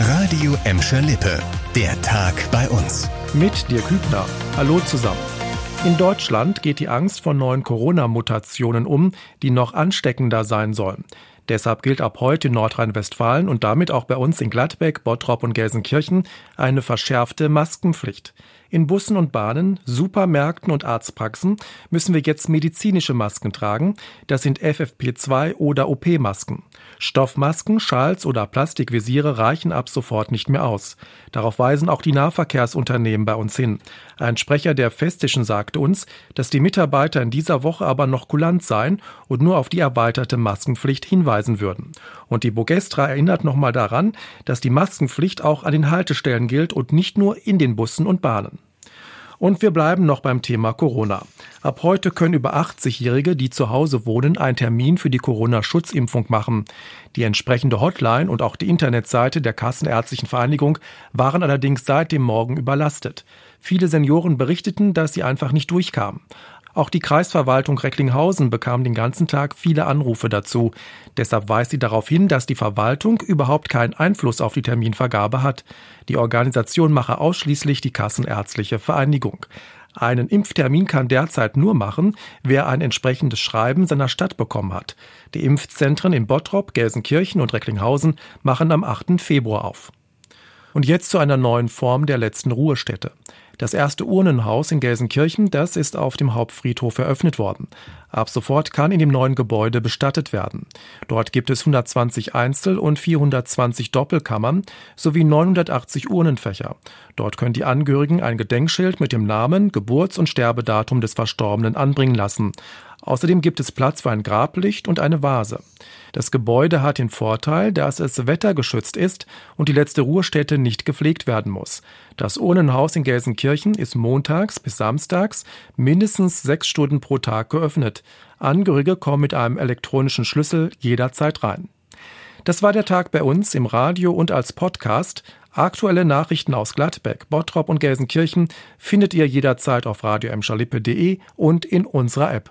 Radio Emscher Lippe. Der Tag bei uns. Mit dir Kübner. Hallo zusammen. In Deutschland geht die Angst vor neuen Corona-Mutationen um, die noch ansteckender sein sollen. Deshalb gilt ab heute in Nordrhein-Westfalen und damit auch bei uns in Gladbeck, Bottrop und Gelsenkirchen eine verschärfte Maskenpflicht. In Bussen und Bahnen, Supermärkten und Arztpraxen müssen wir jetzt medizinische Masken tragen. Das sind FFP2 oder OP-Masken. Stoffmasken, Schals oder Plastikvisiere reichen ab sofort nicht mehr aus. Darauf weisen auch die Nahverkehrsunternehmen bei uns hin. Ein Sprecher der Festischen sagte uns, dass die Mitarbeiter in dieser Woche aber noch kulant seien und nur auf die erweiterte Maskenpflicht hinweisen würden. Und die Bogestra erinnert nochmal daran, dass die Maskenpflicht auch an den Haltestellen gilt und nicht nur in den Bussen und Bahnen. Und wir bleiben noch beim Thema Corona. Ab heute können über 80-Jährige, die zu Hause wohnen, einen Termin für die Corona-Schutzimpfung machen. Die entsprechende Hotline und auch die Internetseite der Kassenärztlichen Vereinigung waren allerdings seit dem Morgen überlastet. Viele Senioren berichteten, dass sie einfach nicht durchkamen. Auch die Kreisverwaltung Recklinghausen bekam den ganzen Tag viele Anrufe dazu. Deshalb weist sie darauf hin, dass die Verwaltung überhaupt keinen Einfluss auf die Terminvergabe hat. Die Organisation mache ausschließlich die Kassenärztliche Vereinigung. Einen Impftermin kann derzeit nur machen, wer ein entsprechendes Schreiben seiner Stadt bekommen hat. Die Impfzentren in Bottrop, Gelsenkirchen und Recklinghausen machen am 8. Februar auf. Und jetzt zu einer neuen Form der letzten Ruhestätte. Das erste Urnenhaus in Gelsenkirchen, das ist auf dem Hauptfriedhof eröffnet worden. Ab sofort kann in dem neuen Gebäude bestattet werden. Dort gibt es 120 Einzel- und 420 Doppelkammern sowie 980 Urnenfächer. Dort können die Angehörigen ein Gedenkschild mit dem Namen, Geburts- und Sterbedatum des Verstorbenen anbringen lassen. Außerdem gibt es Platz für ein Grablicht und eine Vase. Das Gebäude hat den Vorteil, dass es wettergeschützt ist und die letzte Ruhestätte nicht gepflegt werden muss. Das Urnenhaus in Gelsenkirchen ist montags bis samstags mindestens sechs Stunden pro Tag geöffnet. Angehörige kommen mit einem elektronischen Schlüssel jederzeit rein. Das war der Tag bei uns im Radio und als Podcast. Aktuelle Nachrichten aus Gladbeck, Bottrop und Gelsenkirchen findet ihr jederzeit auf radio und in unserer App.